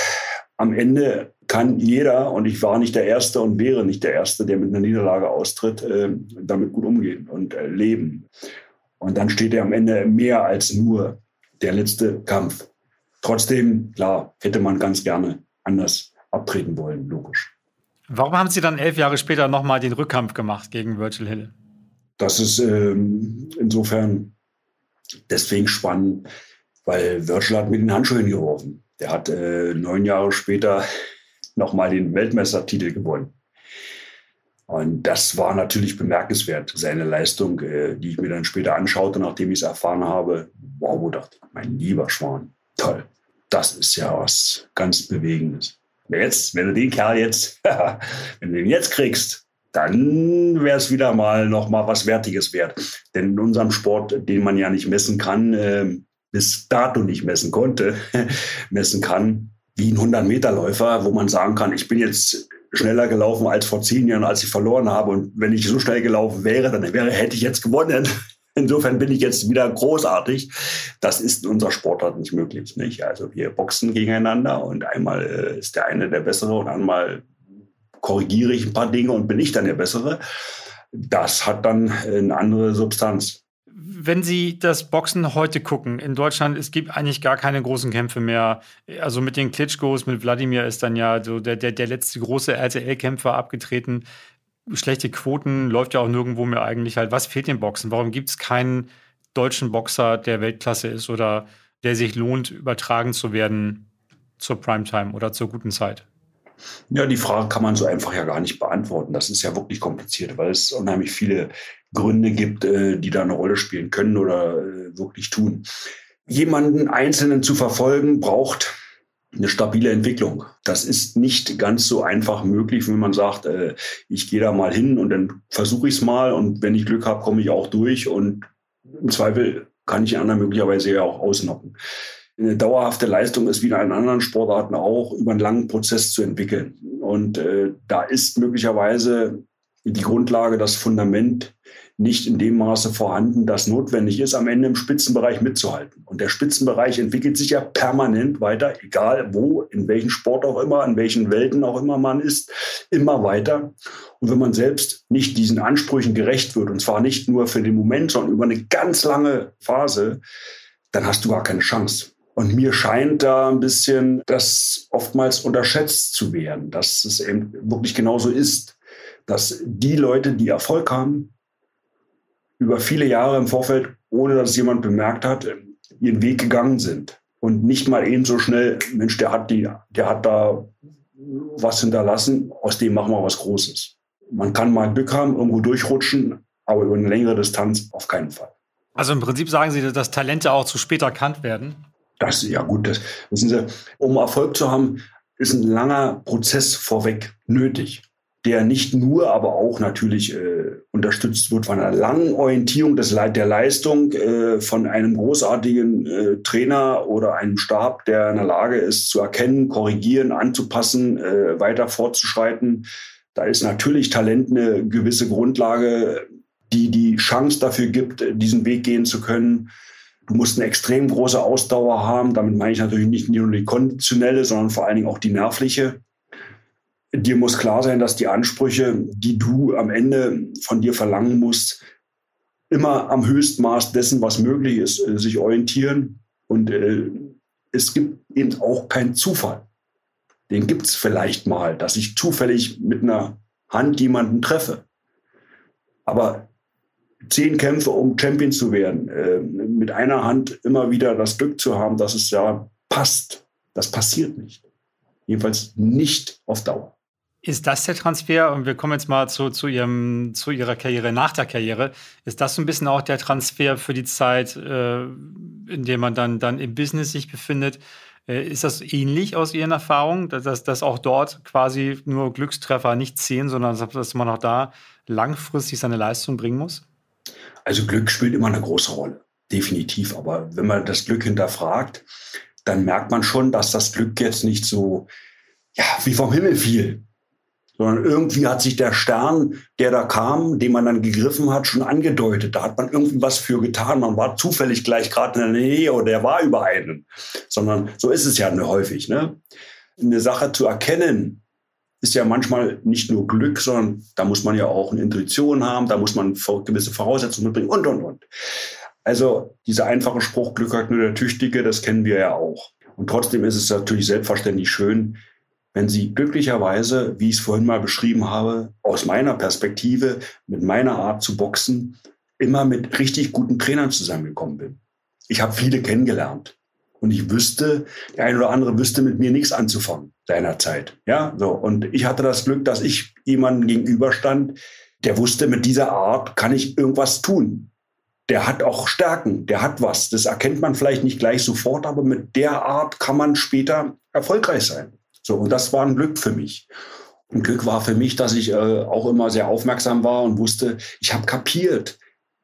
Am Ende kann jeder, und ich war nicht der Erste und wäre nicht der Erste, der mit einer Niederlage austritt, äh, damit gut umgehen und äh, leben. Und dann steht er am Ende mehr als nur der letzte Kampf. Trotzdem, klar, hätte man ganz gerne anders abtreten wollen, logisch. Warum haben Sie dann elf Jahre später nochmal den Rückkampf gemacht gegen Virgil Hill? Das ist ähm, insofern deswegen spannend, weil Virgil hat mit den Handschuhen geworfen. Der hat äh, neun Jahre später nochmal den Weltmeistertitel gewonnen. Und das war natürlich bemerkenswert, seine Leistung, äh, die ich mir dann später anschaute, nachdem ich es erfahren habe. Wow, wo dachte ich, mein lieber Schwan, toll. Das ist ja was ganz Bewegendes. Jetzt, wenn du den Kerl jetzt, wenn du den jetzt kriegst, dann wäre es wieder mal noch mal was Wertiges wert. Denn in unserem Sport, den man ja nicht messen kann, äh, bis dato nicht messen konnte, messen kann, wie ein 100-Meter-Läufer, wo man sagen kann, ich bin jetzt schneller gelaufen als vor zehn Jahren, als ich verloren habe. Und wenn ich so schnell gelaufen wäre, dann wäre, hätte ich jetzt gewonnen. Insofern bin ich jetzt wieder großartig. Das ist in unserer Sportart nicht möglich. Nicht? Also wir boxen gegeneinander und einmal äh, ist der eine der Bessere und einmal korrigiere ich ein paar Dinge und bin ich dann der Bessere. Das hat dann eine andere Substanz wenn Sie das Boxen heute gucken, in Deutschland, es gibt eigentlich gar keine großen Kämpfe mehr. Also mit den Klitschkos, mit Wladimir ist dann ja so der, der, der letzte große RTL-Kämpfer abgetreten. Schlechte Quoten läuft ja auch nirgendwo mehr eigentlich halt. Was fehlt dem Boxen? Warum gibt es keinen deutschen Boxer, der Weltklasse ist oder der sich lohnt, übertragen zu werden zur Primetime oder zur guten Zeit? Ja, die Frage kann man so einfach ja gar nicht beantworten. Das ist ja wirklich kompliziert, weil es unheimlich viele Gründe gibt, äh, die da eine Rolle spielen können oder äh, wirklich tun. Jemanden Einzelnen zu verfolgen, braucht eine stabile Entwicklung. Das ist nicht ganz so einfach möglich, wenn man sagt, äh, ich gehe da mal hin und dann versuche ich es mal und wenn ich Glück habe, komme ich auch durch und im Zweifel kann ich anderen möglicherweise ja auch ausnocken. Eine dauerhafte Leistung ist wie in allen anderen Sportarten auch über einen langen Prozess zu entwickeln. Und äh, da ist möglicherweise die Grundlage, das Fundament nicht in dem Maße vorhanden, dass notwendig ist, am Ende im Spitzenbereich mitzuhalten. Und der Spitzenbereich entwickelt sich ja permanent weiter, egal wo, in welchem Sport auch immer, in welchen Welten auch immer man ist, immer weiter. Und wenn man selbst nicht diesen Ansprüchen gerecht wird, und zwar nicht nur für den Moment, sondern über eine ganz lange Phase, dann hast du gar keine Chance. Und mir scheint da ein bisschen das oftmals unterschätzt zu werden, dass es eben wirklich genauso ist, dass die Leute, die Erfolg haben, über viele Jahre im Vorfeld, ohne dass es jemand bemerkt hat, ihren Weg gegangen sind. Und nicht mal eben so schnell, Mensch, der hat, die, der hat da was hinterlassen, aus dem machen wir was Großes. Man kann mal Glück haben, irgendwo durchrutschen, aber über eine längere Distanz auf keinen Fall. Also im Prinzip sagen Sie, dass Talente auch zu spät erkannt werden? Das, ja gut, das, wissen Sie, um Erfolg zu haben, ist ein langer Prozess vorweg nötig, der nicht nur, aber auch natürlich äh, unterstützt wird von einer langen Orientierung des, der Leistung, äh, von einem großartigen äh, Trainer oder einem Stab, der in der Lage ist, zu erkennen, korrigieren, anzupassen, äh, weiter fortzuschreiten. Da ist natürlich Talent eine gewisse Grundlage, die die Chance dafür gibt, diesen Weg gehen zu können. Du musst eine extrem große Ausdauer haben. Damit meine ich natürlich nicht nur die konditionelle, sondern vor allen Dingen auch die nervliche. Dir muss klar sein, dass die Ansprüche, die du am Ende von dir verlangen musst, immer am Höchstmaß dessen, was möglich ist, äh, sich orientieren. Und äh, es gibt eben auch keinen Zufall. Den gibt es vielleicht mal, dass ich zufällig mit einer Hand jemanden treffe. Aber zehn Kämpfe, um Champion zu werden, äh, mit einer Hand immer wieder das Glück zu haben, dass es ja passt. Das passiert nicht. Jedenfalls nicht auf Dauer. Ist das der Transfer? Und wir kommen jetzt mal zu, zu, ihrem, zu Ihrer Karriere nach der Karriere. Ist das so ein bisschen auch der Transfer für die Zeit, äh, in der man dann, dann im Business sich befindet? Äh, ist das ähnlich aus Ihren Erfahrungen, dass, dass auch dort quasi nur Glückstreffer nicht zählen, sondern dass man auch da langfristig seine Leistung bringen muss? Also Glück spielt immer eine große Rolle, definitiv. Aber wenn man das Glück hinterfragt, dann merkt man schon, dass das Glück jetzt nicht so, ja, wie vom Himmel fiel, sondern irgendwie hat sich der Stern, der da kam, den man dann gegriffen hat, schon angedeutet. Da hat man irgendwie was für getan. Man war zufällig gleich gerade in der Nähe oder der war über einen. Sondern so ist es ja häufig. Ne? Eine Sache zu erkennen, ist ja manchmal nicht nur Glück, sondern da muss man ja auch eine Intuition haben, da muss man gewisse Voraussetzungen mitbringen und, und, und. Also dieser einfache Spruch, Glück hat nur der Tüchtige, das kennen wir ja auch. Und trotzdem ist es natürlich selbstverständlich schön, wenn Sie glücklicherweise, wie ich es vorhin mal beschrieben habe, aus meiner Perspektive, mit meiner Art zu boxen, immer mit richtig guten Trainern zusammengekommen bin. Ich habe viele kennengelernt. Und ich wüsste, der eine oder andere wüsste mit mir nichts anzufangen seinerzeit. Ja, so. Und ich hatte das Glück, dass ich jemandem gegenüberstand, der wusste, mit dieser Art kann ich irgendwas tun. Der hat auch Stärken, der hat was. Das erkennt man vielleicht nicht gleich sofort, aber mit der Art kann man später erfolgreich sein. So, und das war ein Glück für mich. Und Glück war für mich, dass ich äh, auch immer sehr aufmerksam war und wusste, ich habe kapiert,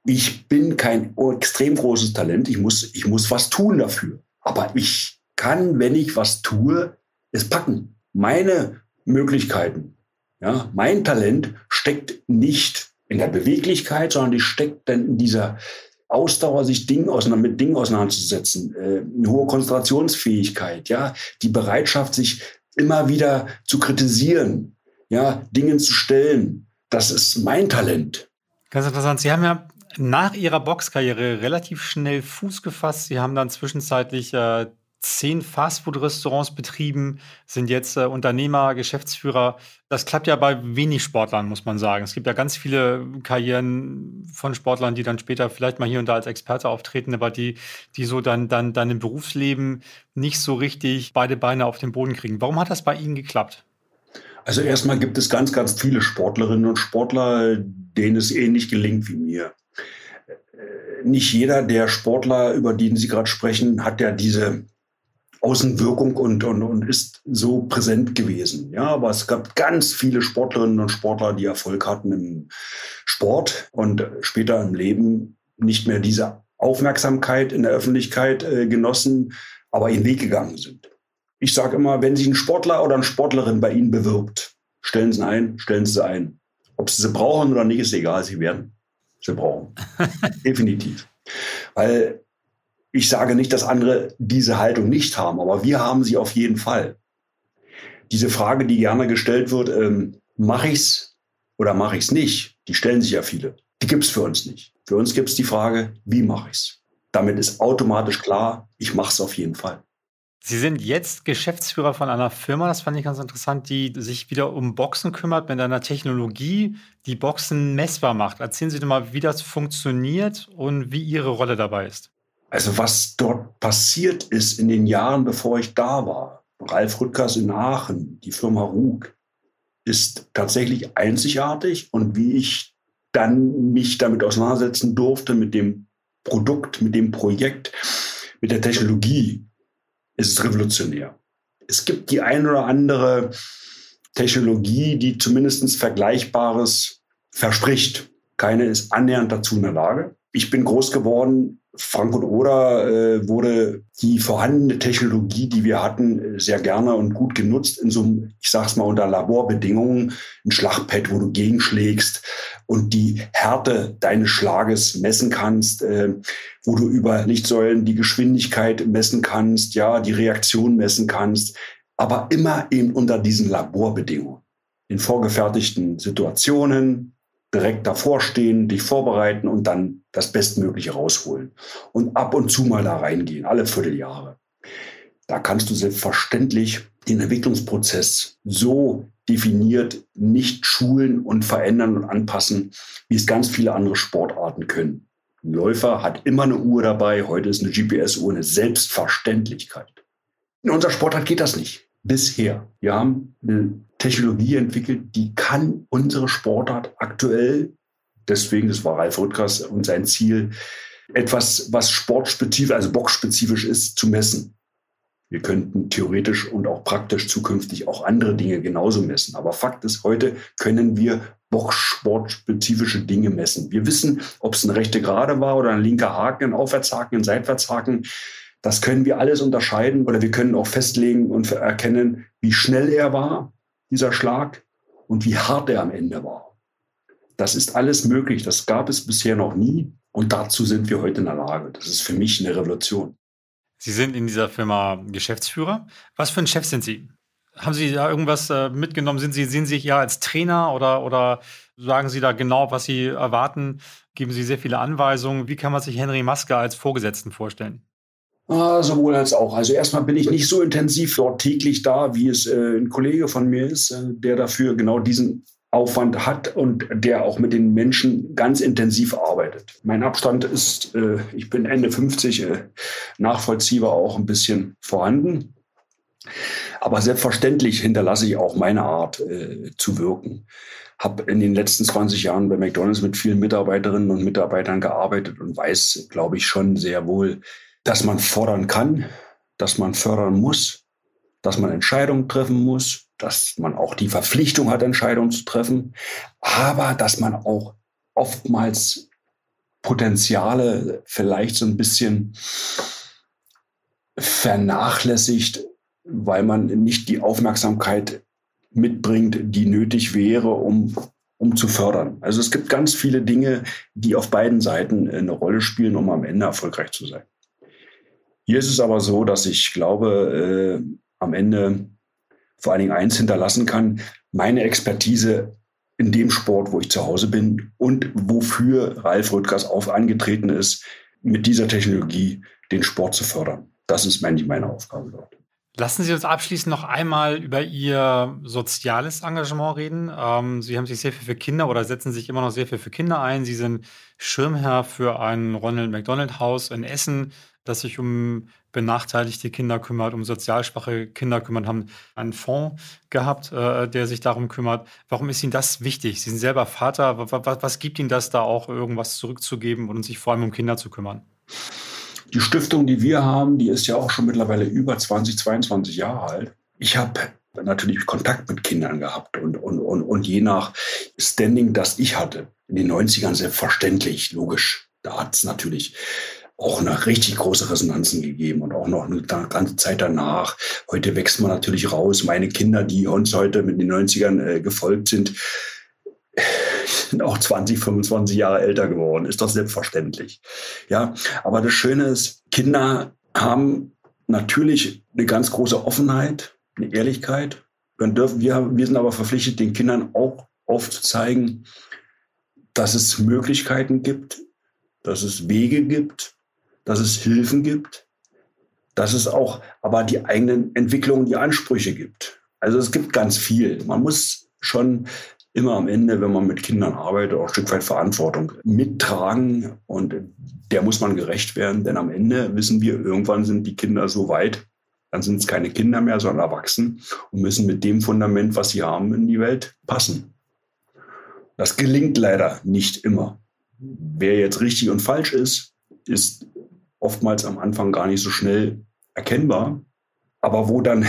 ich bin kein extrem großes Talent, ich muss, ich muss was tun dafür. Aber ich kann, wenn ich was tue, es packen. Meine Möglichkeiten, ja, mein Talent steckt nicht in der Beweglichkeit, sondern die steckt dann in dieser Ausdauer, sich Dingen auseinander, mit Dingen auseinanderzusetzen, äh, eine hohe Konzentrationsfähigkeit, ja, die Bereitschaft, sich immer wieder zu kritisieren, ja, Dingen zu stellen. Das ist mein Talent. Ganz interessant. Sie haben ja nach ihrer Boxkarriere relativ schnell Fuß gefasst. Sie haben dann zwischenzeitlich äh, zehn Fastfood-Restaurants betrieben, sind jetzt äh, Unternehmer, Geschäftsführer. Das klappt ja bei wenig Sportlern, muss man sagen. Es gibt ja ganz viele Karrieren von Sportlern, die dann später vielleicht mal hier und da als Experte auftreten, aber die, die so dann, dann, dann im Berufsleben nicht so richtig beide Beine auf den Boden kriegen. Warum hat das bei Ihnen geklappt? Also erstmal gibt es ganz, ganz viele Sportlerinnen und Sportler, denen es ähnlich gelingt wie mir nicht jeder der Sportler, über den Sie gerade sprechen, hat ja diese Außenwirkung und, und, und ist so präsent gewesen. Ja, aber es gab ganz viele Sportlerinnen und Sportler, die Erfolg hatten im Sport und später im Leben nicht mehr diese Aufmerksamkeit in der Öffentlichkeit äh, genossen, aber ihren Weg gegangen sind. Ich sage immer, wenn sich ein Sportler oder eine Sportlerin bei Ihnen bewirbt, stellen Sie ein, stellen Sie sie ein. Ob Sie sie brauchen oder nicht, ist egal, Sie werden. sie brauchen. Definitiv. Weil ich sage nicht, dass andere diese Haltung nicht haben, aber wir haben sie auf jeden Fall. Diese Frage, die gerne gestellt wird, ähm, mache ich's oder mache ich's nicht, die stellen sich ja viele. Die gibt's für uns nicht. Für uns gibt's die Frage, wie mache ich's? Damit ist automatisch klar, ich mache es auf jeden Fall. Sie sind jetzt Geschäftsführer von einer Firma, das fand ich ganz interessant, die sich wieder um Boxen kümmert mit einer Technologie, die Boxen messbar macht. Erzählen Sie doch mal, wie das funktioniert und wie Ihre Rolle dabei ist. Also was dort passiert ist in den Jahren, bevor ich da war, Ralf Rüttgers in Aachen, die Firma Rug, ist tatsächlich einzigartig und wie ich dann mich damit auseinandersetzen durfte mit dem Produkt, mit dem Projekt, mit der Technologie, ist es revolutionär. Es gibt die ein oder andere Technologie, die zumindest Vergleichbares verspricht. Keine ist annähernd dazu in der Lage. Ich bin groß geworden Frankfurt Oder äh, wurde die vorhandene Technologie, die wir hatten, sehr gerne und gut genutzt in so einem, ich sag's mal unter Laborbedingungen, ein Schlagpad, wo du gegenschlägst und die Härte deines Schlages messen kannst, äh, wo du über Lichtsäulen die Geschwindigkeit messen kannst, ja, die Reaktion messen kannst, aber immer eben unter diesen Laborbedingungen. In vorgefertigten Situationen, direkt davor stehen, dich vorbereiten und dann das Bestmögliche rausholen. Und ab und zu mal da reingehen, alle Vierteljahre. Da kannst du selbstverständlich den Entwicklungsprozess so definiert nicht schulen und verändern und anpassen, wie es ganz viele andere Sportarten können. Ein Läufer hat immer eine Uhr dabei. Heute ist eine GPS-Uhr eine Selbstverständlichkeit. In unserer Sportart geht das nicht bisher. Wir haben eine Technologie entwickelt, die kann unsere Sportart aktuell, deswegen, das war Ralf Rüttgers und sein Ziel, etwas, was sportspezifisch, also boxspezifisch ist, zu messen. Wir könnten theoretisch und auch praktisch zukünftig auch andere Dinge genauso messen. Aber Fakt ist, heute können wir boxsportspezifische Dinge messen. Wir wissen, ob es eine rechte Gerade war oder ein linker Haken, ein Aufwärtshaken, ein Seitwärtshaken. Das können wir alles unterscheiden oder wir können auch festlegen und erkennen, wie schnell er war, dieser Schlag, und wie hart er am Ende war. Das ist alles möglich. Das gab es bisher noch nie. Und dazu sind wir heute in der Lage. Das ist für mich eine Revolution. Sie sind in dieser Firma Geschäftsführer. Was für ein Chef sind Sie? Haben Sie da irgendwas äh, mitgenommen? Sind Sie, sehen Sie sich ja als Trainer oder, oder sagen Sie da genau, was Sie erwarten? Geben Sie sehr viele Anweisungen? Wie kann man sich Henry Maske als Vorgesetzten vorstellen? Ah, sowohl als auch. Also erstmal bin ich nicht so intensiv dort täglich da, wie es äh, ein Kollege von mir ist, äh, der dafür genau diesen Aufwand hat und der auch mit den Menschen ganz intensiv arbeitet. Mein Abstand ist, äh, ich bin Ende 50, äh, nachvollziehbar auch ein bisschen vorhanden. Aber selbstverständlich hinterlasse ich auch meine Art äh, zu wirken. Habe in den letzten 20 Jahren bei McDonald's mit vielen Mitarbeiterinnen und Mitarbeitern gearbeitet und weiß, glaube ich, schon sehr wohl, dass man fordern kann, dass man fördern muss, dass man Entscheidungen treffen muss, dass man auch die Verpflichtung hat, Entscheidungen zu treffen, aber dass man auch oftmals Potenziale vielleicht so ein bisschen vernachlässigt, weil man nicht die Aufmerksamkeit mitbringt, die nötig wäre, um, um zu fördern. Also es gibt ganz viele Dinge, die auf beiden Seiten eine Rolle spielen, um am Ende erfolgreich zu sein. Hier ist es aber so, dass ich glaube, äh, am Ende vor allen Dingen eins hinterlassen kann, meine Expertise in dem Sport, wo ich zu Hause bin und wofür Ralf Rüttgers auf angetreten ist, mit dieser Technologie den Sport zu fördern. Das ist eigentlich meine Aufgabe dort. Lassen Sie uns abschließend noch einmal über Ihr soziales Engagement reden. Ähm, Sie haben sich sehr viel für Kinder oder setzen sich immer noch sehr viel für Kinder ein. Sie sind Schirmherr für ein Ronald McDonald Haus in Essen das sich um benachteiligte Kinder kümmert, um sozial schwache Kinder kümmert, haben einen Fonds gehabt, äh, der sich darum kümmert. Warum ist Ihnen das wichtig? Sie sind selber Vater. Was, was, gibt Ihnen das da auch, irgendwas zurückzugeben und sich vor allem um Kinder zu kümmern? Die Stiftung, die wir haben, die ist ja auch schon mittlerweile über 20, 22 Jahre alt. Ich habe natürlich Kontakt mit Kindern gehabt und, und, und, und je nach Standing, das ich hatte, in den 90ern selbstverständlich, logisch. Da hat es natürlich auch eine richtig große Resonanzen gegeben und auch noch eine ganze Zeit danach. Heute wächst man natürlich raus. Meine Kinder, die uns heute mit den 90ern äh, gefolgt sind, sind auch 20, 25 Jahre älter geworden. Ist doch selbstverständlich. Ja, aber das Schöne ist, Kinder haben natürlich eine ganz große Offenheit, eine Ehrlichkeit. Dann dürfen wir, wir sind aber verpflichtet, den Kindern auch aufzuzeigen, dass es Möglichkeiten gibt, dass es Wege gibt, dass es Hilfen gibt, dass es auch aber die eigenen Entwicklungen, die Ansprüche gibt. Also es gibt ganz viel. Man muss schon immer am Ende, wenn man mit Kindern arbeitet, auch ein Stück weit Verantwortung mittragen und der muss man gerecht werden, denn am Ende wissen wir, irgendwann sind die Kinder so weit, dann sind es keine Kinder mehr, sondern erwachsen und müssen mit dem Fundament, was sie haben, in die Welt passen. Das gelingt leider nicht immer. Wer jetzt richtig und falsch ist, ist oftmals am Anfang gar nicht so schnell erkennbar. Aber wo dann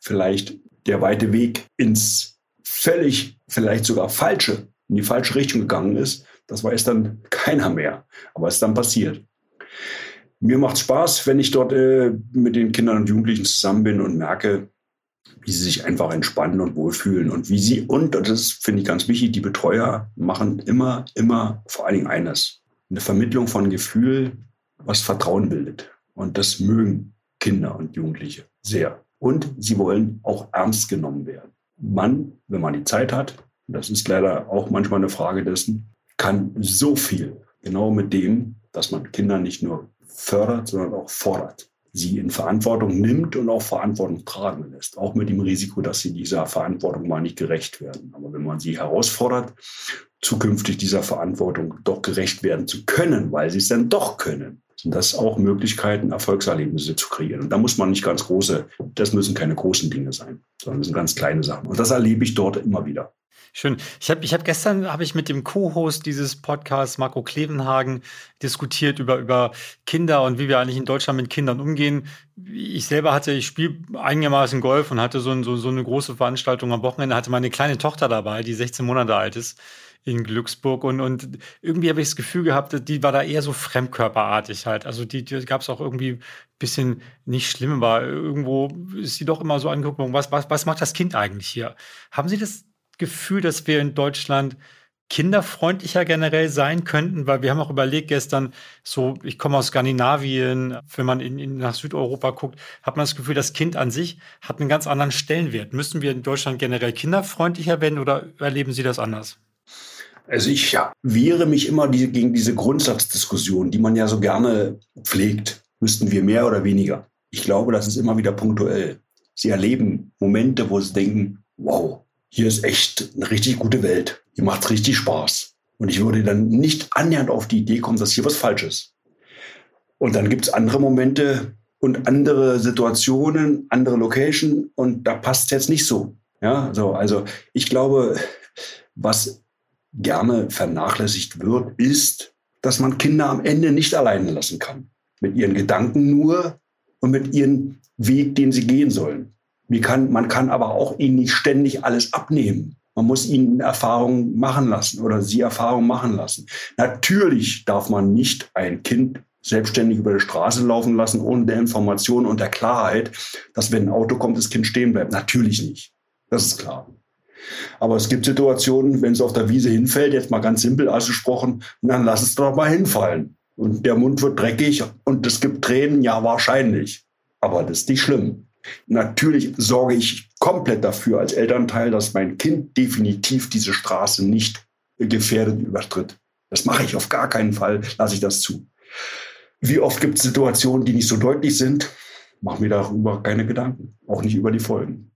vielleicht der weite Weg ins völlig, vielleicht sogar falsche, in die falsche Richtung gegangen ist, das weiß dann keiner mehr. Aber es ist dann passiert. Mir macht Spaß, wenn ich dort äh, mit den Kindern und Jugendlichen zusammen bin und merke, wie sie sich einfach entspannen und wohlfühlen und wie sie, und, und das finde ich ganz wichtig, die Betreuer machen immer, immer vor allen Dingen eines, eine Vermittlung von Gefühl, was Vertrauen bildet. Und das mögen Kinder und Jugendliche sehr. Und sie wollen auch ernst genommen werden. Man, wenn man die Zeit hat, das ist leider auch manchmal eine Frage dessen, kann so viel genau mit dem, dass man Kinder nicht nur fördert, sondern auch fordert. Sie in Verantwortung nimmt und auch Verantwortung tragen lässt. Auch mit dem Risiko, dass sie dieser Verantwortung mal nicht gerecht werden. Aber wenn man sie herausfordert, zukünftig dieser Verantwortung doch gerecht werden zu können, weil sie es dann doch können, sind das auch Möglichkeiten, Erfolgserlebnisse zu kreieren. Und da muss man nicht ganz große, das müssen keine großen Dinge sein, sondern das sind ganz kleine Sachen. Und das erlebe ich dort immer wieder. Schön. Ich habe ich hab gestern habe ich mit dem Co-Host dieses Podcasts, Marco Klevenhagen, diskutiert über, über Kinder und wie wir eigentlich in Deutschland mit Kindern umgehen. Ich selber hatte, ich spiele einigermaßen Golf und hatte so, ein, so, so eine große Veranstaltung am Wochenende, hatte meine kleine Tochter dabei, die 16 Monate alt ist in Glücksburg und, und irgendwie habe ich das Gefühl gehabt, die war da eher so fremdkörperartig halt. Also die, die gab es auch irgendwie ein bisschen nicht schlimm, aber irgendwo ist sie doch immer so angeguckt, was, was, was macht das Kind eigentlich hier? Haben Sie das Gefühl, dass wir in Deutschland kinderfreundlicher generell sein könnten, weil wir haben auch überlegt gestern, so, ich komme aus Skandinavien, wenn man in, in, nach Südeuropa guckt, hat man das Gefühl, das Kind an sich hat einen ganz anderen Stellenwert. Müssen wir in Deutschland generell kinderfreundlicher werden oder erleben Sie das anders? Also ich wehre mich immer die, gegen diese Grundsatzdiskussion, die man ja so gerne pflegt. Müssten wir mehr oder weniger? Ich glaube, das ist immer wieder punktuell. Sie erleben Momente, wo sie denken, wow, hier ist echt eine richtig gute Welt. Hier macht es richtig Spaß. Und ich würde dann nicht annähernd auf die Idee kommen, dass hier was falsch ist. Und dann gibt es andere Momente und andere Situationen, andere Location und da passt es jetzt nicht so. Ja, so, also ich glaube, was gerne vernachlässigt wird, ist, dass man Kinder am Ende nicht alleine lassen kann. Mit ihren Gedanken nur und mit ihrem Weg, den sie gehen sollen. Kann, man kann aber auch ihnen nicht ständig alles abnehmen. Man muss ihnen Erfahrungen machen lassen oder sie Erfahrungen machen lassen. Natürlich darf man nicht ein Kind selbstständig über die Straße laufen lassen, ohne der Information und der Klarheit, dass wenn ein Auto kommt, das Kind stehen bleibt. Natürlich nicht. Das ist klar. Aber es gibt Situationen, wenn es auf der Wiese hinfällt, jetzt mal ganz simpel ausgesprochen, dann lass es doch mal hinfallen. Und der Mund wird dreckig und es gibt Tränen, ja wahrscheinlich. Aber das ist nicht schlimm. Natürlich sorge ich komplett dafür als Elternteil, dass mein Kind definitiv diese Straße nicht gefährdet übertritt. Das mache ich auf gar keinen Fall, lasse ich das zu. Wie oft gibt es Situationen, die nicht so deutlich sind? Mach mir darüber keine Gedanken, auch nicht über die Folgen.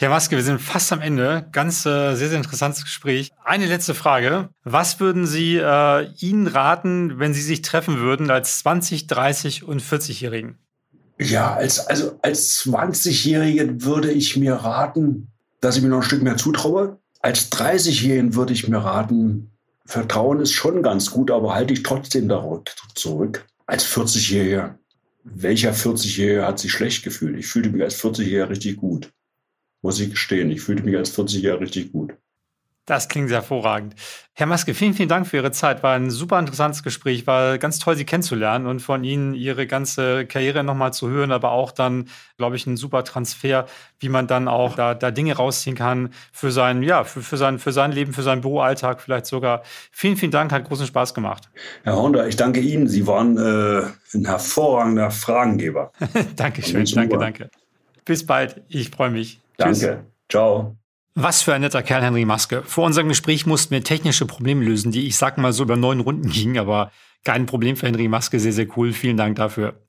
Herr Maske, wir sind fast am Ende. Ganz äh, sehr, sehr interessantes Gespräch. Eine letzte Frage. Was würden Sie äh, Ihnen raten, wenn Sie sich treffen würden als 20, 30 und 40-Jährigen? Ja, als, also als 20-Jährige würde ich mir raten, dass ich mir noch ein Stück mehr zutraue. Als 30-Jährigen würde ich mir raten, Vertrauen ist schon ganz gut, aber halte ich trotzdem darauf zurück. Als 40-Jähriger, welcher 40-Jährige hat sich schlecht gefühlt? Ich fühlte mich als 40-Jähriger richtig gut. Muss ich gestehen, ich fühlte mich als 40-Jähriger richtig gut. Das klingt hervorragend. Herr Maske, vielen, vielen Dank für Ihre Zeit. War ein super interessantes Gespräch. War ganz toll, Sie kennenzulernen und von Ihnen Ihre ganze Karriere nochmal zu hören, aber auch dann, glaube ich, ein super Transfer, wie man dann auch da, da Dinge rausziehen kann für sein, ja, für, für, sein, für sein Leben, für seinen Büroalltag vielleicht sogar. Vielen, vielen Dank, hat großen Spaß gemacht. Herr Honda, ich danke Ihnen. Sie waren äh, ein hervorragender Fragengeber. Dankeschön, danke, danke. Bis bald. Ich freue mich. Danke. Tschüss. Ciao. Was für ein netter Kerl, Henry Maske. Vor unserem Gespräch mussten wir technische Probleme lösen, die ich sag mal so über neun Runden gingen, aber kein Problem für Henry Maske. Sehr, sehr cool. Vielen Dank dafür.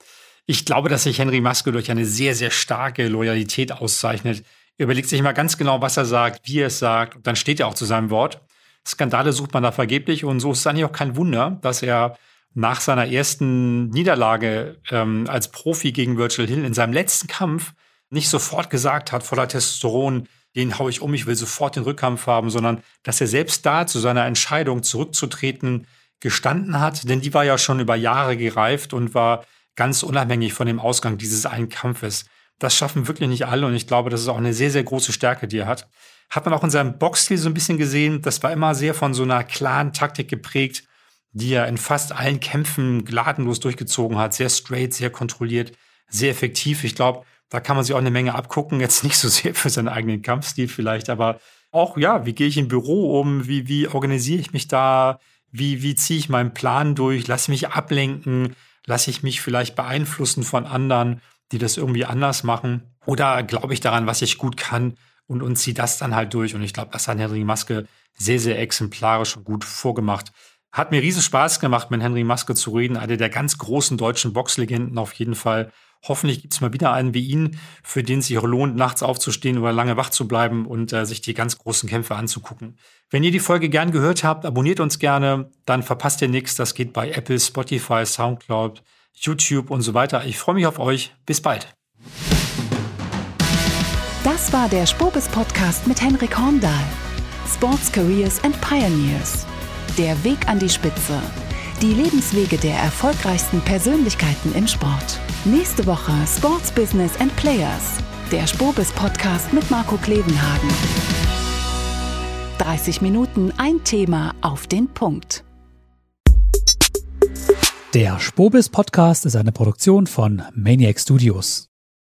Ich glaube, dass sich Henry Maske durch eine sehr, sehr starke Loyalität auszeichnet. Er überlegt sich mal ganz genau, was er sagt, wie er es sagt, und dann steht er auch zu seinem Wort. Skandale sucht man da vergeblich und so ist es eigentlich auch kein Wunder, dass er nach seiner ersten Niederlage ähm, als Profi gegen Virgil Hill in seinem letzten Kampf nicht sofort gesagt hat, voller Testosteron, den haue ich um, ich will sofort den Rückkampf haben, sondern dass er selbst da zu seiner Entscheidung zurückzutreten gestanden hat, denn die war ja schon über Jahre gereift und war ganz unabhängig von dem Ausgang dieses einen Kampfes. Das schaffen wirklich nicht alle und ich glaube, das ist auch eine sehr, sehr große Stärke, die er hat. Hat man auch in seinem Boxstil so ein bisschen gesehen, das war immer sehr von so einer klaren Taktik geprägt, die er in fast allen Kämpfen gnadenlos durchgezogen hat. Sehr straight, sehr kontrolliert, sehr effektiv. Ich glaube, da kann man sich auch eine Menge abgucken. Jetzt nicht so sehr für seinen eigenen Kampfstil vielleicht, aber auch, ja, wie gehe ich im Büro um? Wie, wie organisiere ich mich da? Wie, wie ziehe ich meinen Plan durch? Lasse mich ablenken? Lasse ich mich vielleicht beeinflussen von anderen, die das irgendwie anders machen? Oder glaube ich daran, was ich gut kann und, und ziehe das dann halt durch? Und ich glaube, das hat Henry Maske sehr, sehr exemplarisch und gut vorgemacht. Hat mir riesen Spaß gemacht, mit Henry Maske zu reden. Eine der ganz großen deutschen Boxlegenden auf jeden Fall. Hoffentlich gibt es mal wieder einen wie ihn, für den es sich lohnt, nachts aufzustehen oder lange wach zu bleiben und äh, sich die ganz großen Kämpfe anzugucken. Wenn ihr die Folge gern gehört habt, abonniert uns gerne, dann verpasst ihr nichts. Das geht bei Apple, Spotify, Soundcloud, YouTube und so weiter. Ich freue mich auf euch. Bis bald. Das war der Spobis Podcast mit Henrik Horndahl. Sports Careers and Pioneers. Der Weg an die Spitze. Die Lebenswege der erfolgreichsten Persönlichkeiten im Sport. Nächste Woche Sports Business and Players. Der Spobis Podcast mit Marco Klevenhagen. 30 Minuten ein Thema auf den Punkt. Der Spobis Podcast ist eine Produktion von Maniac Studios.